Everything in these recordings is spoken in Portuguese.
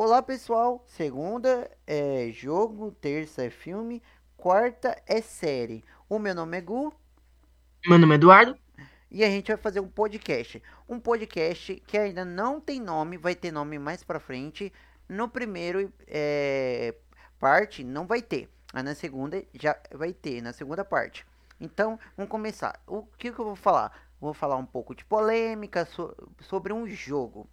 Olá pessoal, segunda é jogo, terça é filme, quarta é série. O meu nome é Gu. Meu nome é Eduardo. E a gente vai fazer um podcast. Um podcast que ainda não tem nome, vai ter nome mais pra frente. No primeiro é, parte não vai ter. Mas na segunda já vai ter, na segunda parte. Então, vamos começar. O que, que eu vou falar? Vou falar um pouco de polêmica so, sobre um jogo.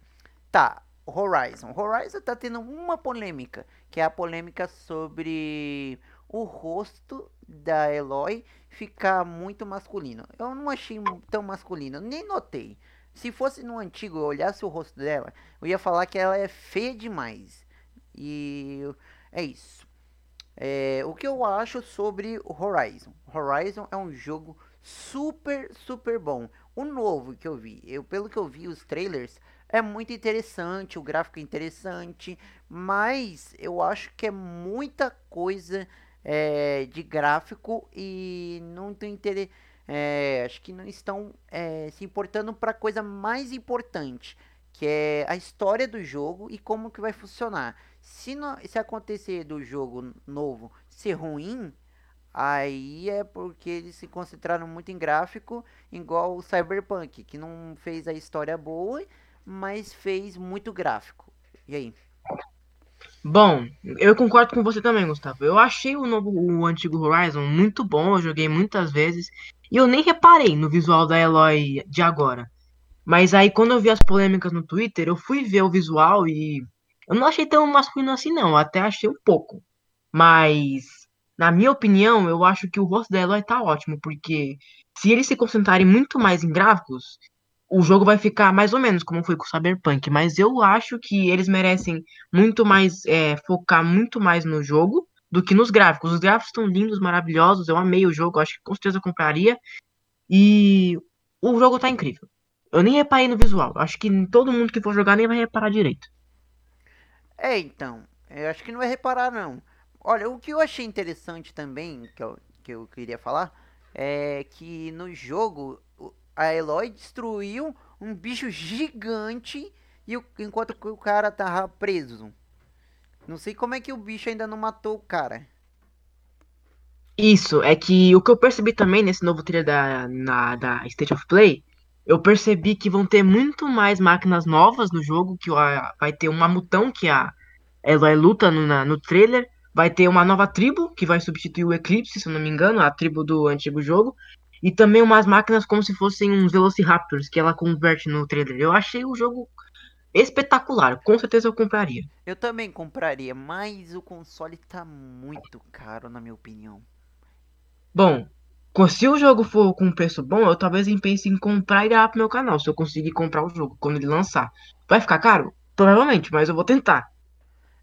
Tá, Horizon. Horizon tá tendo uma polêmica, que é a polêmica sobre o rosto da Eloy ficar muito masculino. Eu não achei tão masculino, nem notei. Se fosse no antigo eu olhasse o rosto dela, eu ia falar que ela é feia demais. E é isso. É, o que eu acho sobre Horizon? Horizon é um jogo super, super bom. O novo que eu vi, eu pelo que eu vi os trailers, é muito interessante, o gráfico é interessante, mas eu acho que é muita coisa é, de gráfico e não tem interesse. É, acho que não estão é, se importando para a coisa mais importante, que é a história do jogo e como que vai funcionar. Se, não, se acontecer do jogo novo ser ruim, aí é porque eles se concentraram muito em gráfico, igual o Cyberpunk, que não fez a história boa mas fez muito gráfico. E aí? Bom, eu concordo com você também, Gustavo. Eu achei o novo, o antigo Horizon muito bom, eu joguei muitas vezes e eu nem reparei no visual da Eloy de agora. Mas aí quando eu vi as polêmicas no Twitter, eu fui ver o visual e eu não achei tão masculino assim não, eu até achei um pouco. Mas na minha opinião, eu acho que o rosto da Eloy tá ótimo, porque se eles se concentrarem muito mais em gráficos, o jogo vai ficar mais ou menos como foi com o Cyberpunk, mas eu acho que eles merecem muito mais é, focar muito mais no jogo do que nos gráficos. Os gráficos estão lindos, maravilhosos, eu amei o jogo, acho que com certeza eu compraria. E o jogo tá incrível. Eu nem reparei no visual, acho que todo mundo que for jogar nem vai reparar direito. É, então, eu acho que não vai reparar não. Olha, o que eu achei interessante também, que eu, que eu queria falar, é que no jogo a Eloy destruiu um bicho gigante e o, enquanto o cara tava preso. Não sei como é que o bicho ainda não matou o cara. Isso, é que o que eu percebi também nesse novo trailer da, na, da State of Play, eu percebi que vão ter muito mais máquinas novas no jogo, que vai ter uma mutão que a Eloy luta no, na, no trailer, vai ter uma nova tribo que vai substituir o Eclipse, se eu não me engano, a tribo do antigo jogo, e também umas máquinas como se fossem uns Velociraptors que ela converte no trailer. Eu achei o jogo espetacular. Com certeza eu compraria. Eu também compraria, mas o console tá muito caro, na minha opinião. Bom, se o jogo for com preço bom, eu talvez pense em comprar e gravar pro meu canal. Se eu conseguir comprar o jogo quando ele lançar. Vai ficar caro? Provavelmente, mas eu vou tentar.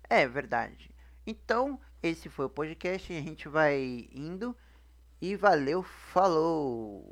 É verdade. Então, esse foi o podcast. A gente vai indo. E valeu, falou!